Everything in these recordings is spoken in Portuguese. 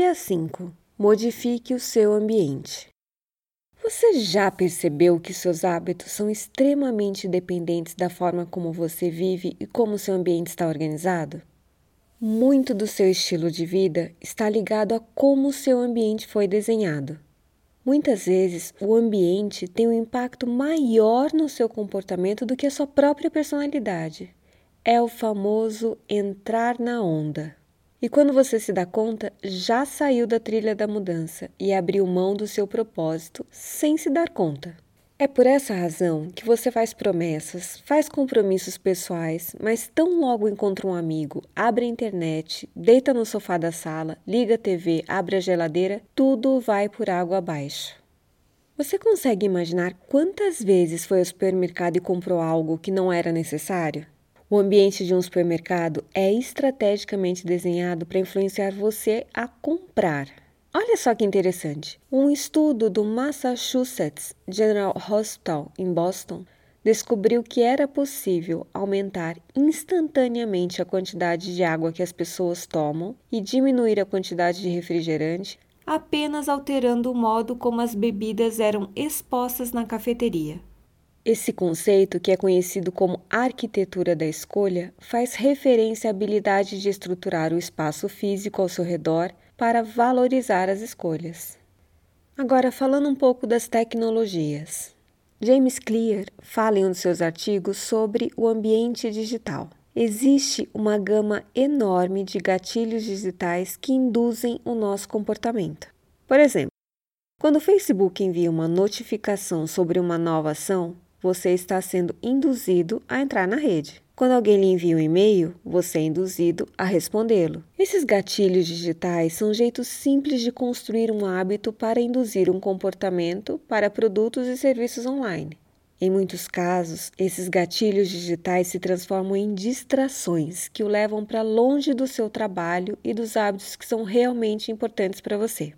Dia 5. Modifique o seu ambiente. Você já percebeu que seus hábitos são extremamente dependentes da forma como você vive e como seu ambiente está organizado? Muito do seu estilo de vida está ligado a como seu ambiente foi desenhado. Muitas vezes, o ambiente tem um impacto maior no seu comportamento do que a sua própria personalidade. É o famoso entrar na onda. E quando você se dá conta, já saiu da trilha da mudança e abriu mão do seu propósito sem se dar conta. É por essa razão que você faz promessas, faz compromissos pessoais, mas tão logo encontra um amigo, abre a internet, deita no sofá da sala, liga a TV, abre a geladeira, tudo vai por água abaixo. Você consegue imaginar quantas vezes foi ao supermercado e comprou algo que não era necessário? O ambiente de um supermercado é estrategicamente desenhado para influenciar você a comprar. Olha só que interessante. Um estudo do Massachusetts General Hospital em Boston descobriu que era possível aumentar instantaneamente a quantidade de água que as pessoas tomam e diminuir a quantidade de refrigerante apenas alterando o modo como as bebidas eram expostas na cafeteria. Esse conceito, que é conhecido como arquitetura da escolha, faz referência à habilidade de estruturar o espaço físico ao seu redor para valorizar as escolhas. Agora, falando um pouco das tecnologias. James Clear fala em um de seus artigos sobre o ambiente digital. Existe uma gama enorme de gatilhos digitais que induzem o nosso comportamento. Por exemplo, quando o Facebook envia uma notificação sobre uma nova ação, você está sendo induzido a entrar na rede. Quando alguém lhe envia um e-mail, você é induzido a respondê-lo. Esses gatilhos digitais são jeitos simples de construir um hábito para induzir um comportamento para produtos e serviços online. Em muitos casos, esses gatilhos digitais se transformam em distrações que o levam para longe do seu trabalho e dos hábitos que são realmente importantes para você.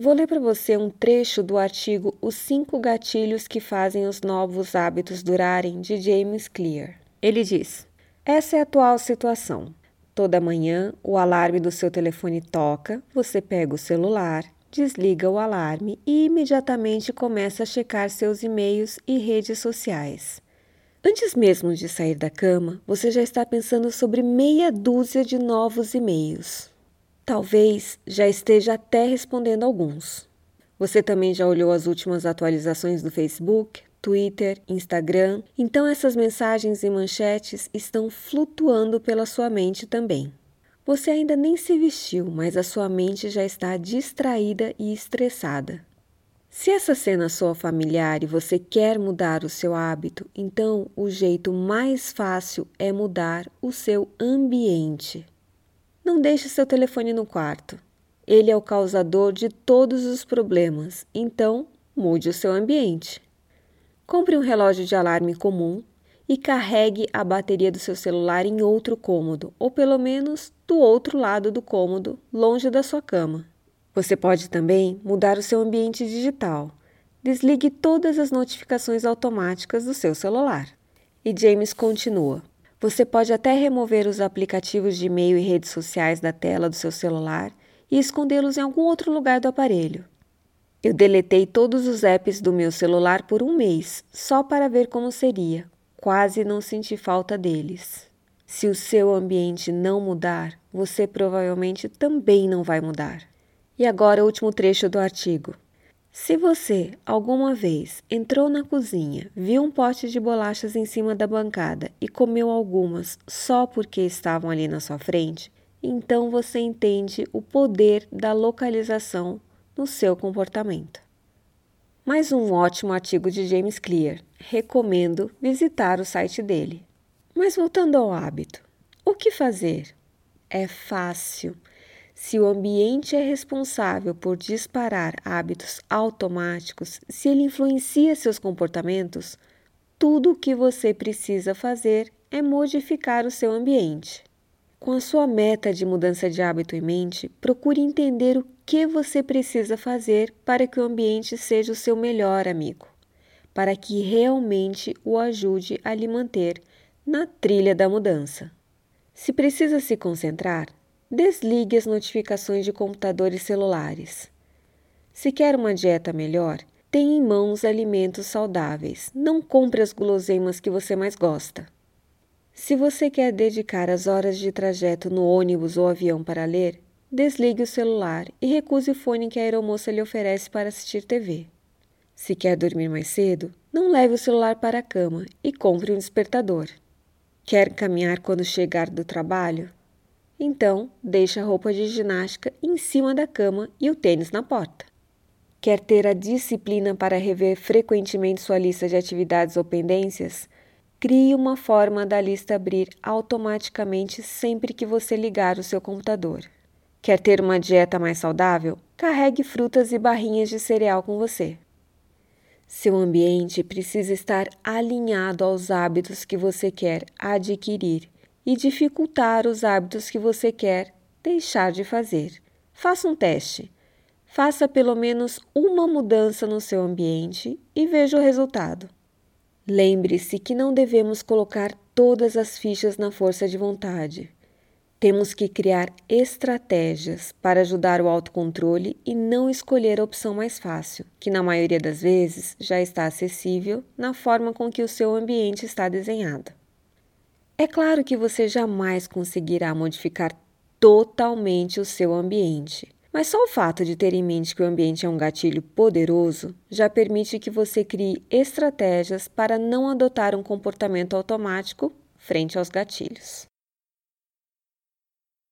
Vou ler para você um trecho do artigo Os cinco gatilhos que fazem os novos hábitos durarem, de James Clear. Ele diz: Essa é a atual situação. Toda manhã o alarme do seu telefone toca, você pega o celular, desliga o alarme e imediatamente começa a checar seus e-mails e redes sociais. Antes mesmo de sair da cama, você já está pensando sobre meia dúzia de novos e-mails. Talvez já esteja até respondendo alguns. Você também já olhou as últimas atualizações do Facebook, Twitter, Instagram, então essas mensagens e manchetes estão flutuando pela sua mente também. Você ainda nem se vestiu, mas a sua mente já está distraída e estressada. Se essa cena soa familiar e você quer mudar o seu hábito, então o jeito mais fácil é mudar o seu ambiente. Não deixe seu telefone no quarto. Ele é o causador de todos os problemas, então mude o seu ambiente. Compre um relógio de alarme comum e carregue a bateria do seu celular em outro cômodo, ou pelo menos do outro lado do cômodo, longe da sua cama. Você pode também mudar o seu ambiente digital. Desligue todas as notificações automáticas do seu celular. E James continua. Você pode até remover os aplicativos de e-mail e redes sociais da tela do seu celular e escondê-los em algum outro lugar do aparelho. Eu deletei todos os apps do meu celular por um mês, só para ver como seria. Quase não senti falta deles. Se o seu ambiente não mudar, você provavelmente também não vai mudar. E agora o último trecho do artigo. Se você alguma vez entrou na cozinha, viu um pote de bolachas em cima da bancada e comeu algumas só porque estavam ali na sua frente, então você entende o poder da localização no seu comportamento. Mais um ótimo artigo de James Clear. Recomendo visitar o site dele. Mas voltando ao hábito, o que fazer? É fácil. Se o ambiente é responsável por disparar hábitos automáticos, se ele influencia seus comportamentos, tudo o que você precisa fazer é modificar o seu ambiente. Com a sua meta de mudança de hábito em mente, procure entender o que você precisa fazer para que o ambiente seja o seu melhor amigo, para que realmente o ajude a lhe manter na trilha da mudança. Se precisa se concentrar, desligue as notificações de computadores celulares. Se quer uma dieta melhor, tenha em mãos alimentos saudáveis. Não compre as guloseimas que você mais gosta. Se você quer dedicar as horas de trajeto no ônibus ou avião para ler, desligue o celular e recuse o fone que a aeromoça lhe oferece para assistir TV. Se quer dormir mais cedo, não leve o celular para a cama e compre um despertador. Quer caminhar quando chegar do trabalho? Então, deixe a roupa de ginástica em cima da cama e o tênis na porta. Quer ter a disciplina para rever frequentemente sua lista de atividades ou pendências? Crie uma forma da lista abrir automaticamente sempre que você ligar o seu computador. Quer ter uma dieta mais saudável? Carregue frutas e barrinhas de cereal com você. Seu ambiente precisa estar alinhado aos hábitos que você quer adquirir e dificultar os hábitos que você quer deixar de fazer. Faça um teste. Faça pelo menos uma mudança no seu ambiente e veja o resultado. Lembre-se que não devemos colocar todas as fichas na força de vontade. Temos que criar estratégias para ajudar o autocontrole e não escolher a opção mais fácil, que na maioria das vezes já está acessível na forma com que o seu ambiente está desenhado. É claro que você jamais conseguirá modificar totalmente o seu ambiente mas só o fato de ter em mente que o ambiente é um gatilho poderoso já permite que você crie estratégias para não adotar um comportamento automático frente aos gatilhos.